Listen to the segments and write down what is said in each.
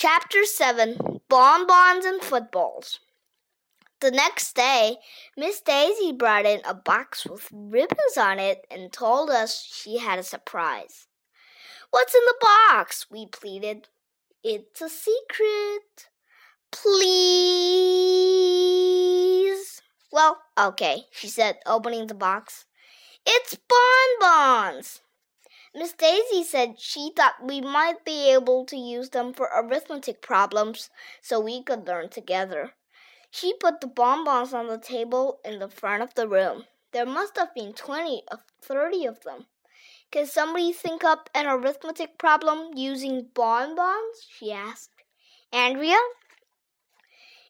Chapter 7 Bonbons and Footballs. The next day, Miss Daisy brought in a box with ribbons on it and told us she had a surprise. What's in the box? we pleaded. It's a secret. Please. Well, okay, she said, opening the box. It's bonbons. Miss Daisy said she thought we might be able to use them for arithmetic problems so we could learn together. She put the bonbons on the table in the front of the room. There must have been twenty or thirty of them. Can somebody think up an arithmetic problem using bonbons? she asked. Andrea?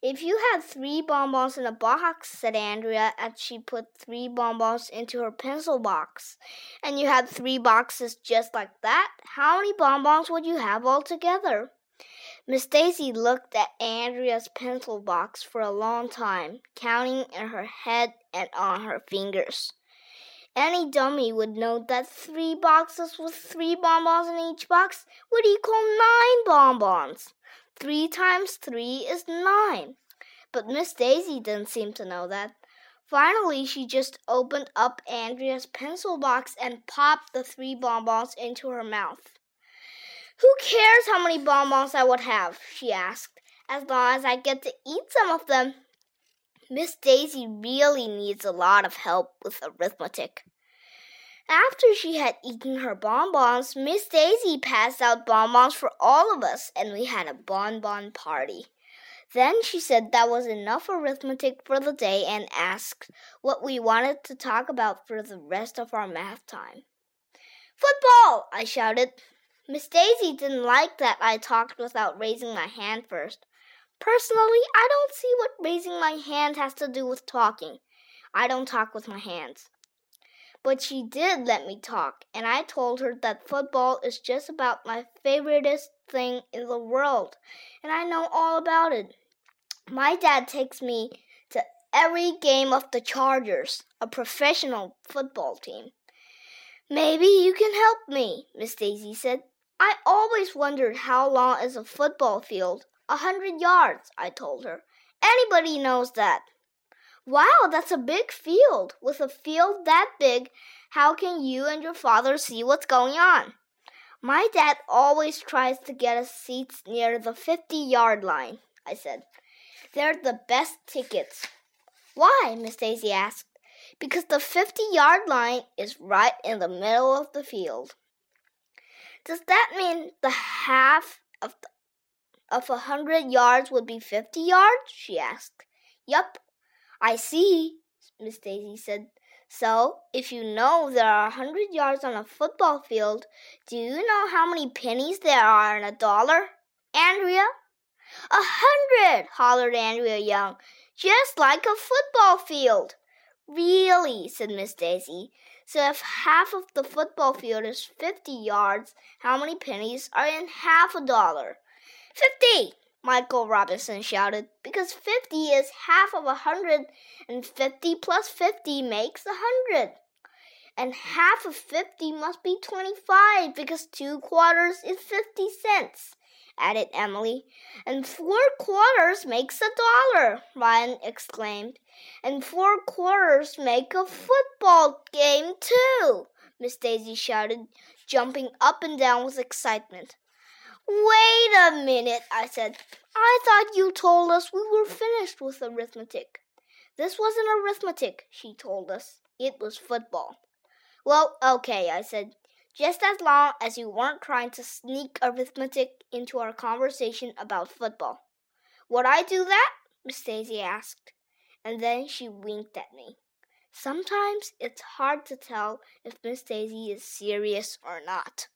If you had three bonbons in a box, said Andrea as she put three bonbons into her pencil box, and you had three boxes just like that, how many bonbons would you have altogether? Miss Daisy looked at Andrea's pencil box for a long time, counting in her head and on her fingers. Any dummy would know that three boxes with three bonbons in each box would equal nine bonbons. Three times three is nine. But Miss Daisy didn't seem to know that. Finally, she just opened up Andrea's pencil box and popped the three bonbons into her mouth. Who cares how many bonbons I would have? she asked, as long as I get to eat some of them. Miss Daisy really needs a lot of help with arithmetic. After she had eaten her bonbons, Miss Daisy passed out bonbons for all of us, and we had a bonbon party. Then she said that was enough arithmetic for the day and asked what we wanted to talk about for the rest of our math time. Football! I shouted. Miss Daisy didn't like that I talked without raising my hand first. Personally, I don't see what raising my hand has to do with talking. I don't talk with my hands. But she did let me talk, and I told her that football is just about my favoriteest thing in the world, and I know all about it. My dad takes me to every game of the Chargers, a professional football team. Maybe you can help me, Miss Daisy said. I always wondered how long is a football field. A hundred yards, I told her. Anybody knows that. Wow, that's a big field. With a field that big, how can you and your father see what's going on? My dad always tries to get us seats near the 50 yard line, I said. They're the best tickets. Why? Miss Daisy asked. Because the 50 yard line is right in the middle of the field. Does that mean the half of the, of a hundred yards would be 50 yards? she asked. Yup, I see, Miss Daisy said. So, if you know there are a hundred yards on a football field, do you know how many pennies there are in a dollar? Andrea? A hundred, hollered Andrea Young, just like a football field. Really, said Miss Daisy. So if half of the football field is fifty yards, how many pennies are in half a dollar? Fifty, Michael Robinson shouted, because 50 is half of a hundred, and 50 plus 50 makes a hundred. And half of 50 must be 25, because two quarters is 50 cents, added Emily. And four quarters makes a dollar, Ryan exclaimed. And four quarters make a football game, too, Miss Daisy shouted, jumping up and down with excitement. Wait a minute, I said. I thought you told us we were finished with arithmetic. This wasn't arithmetic, she told us. It was football. Well, okay, I said. Just as long as you weren't trying to sneak arithmetic into our conversation about football. Would I do that? Miss Daisy asked. And then she winked at me. Sometimes it's hard to tell if Miss Daisy is serious or not.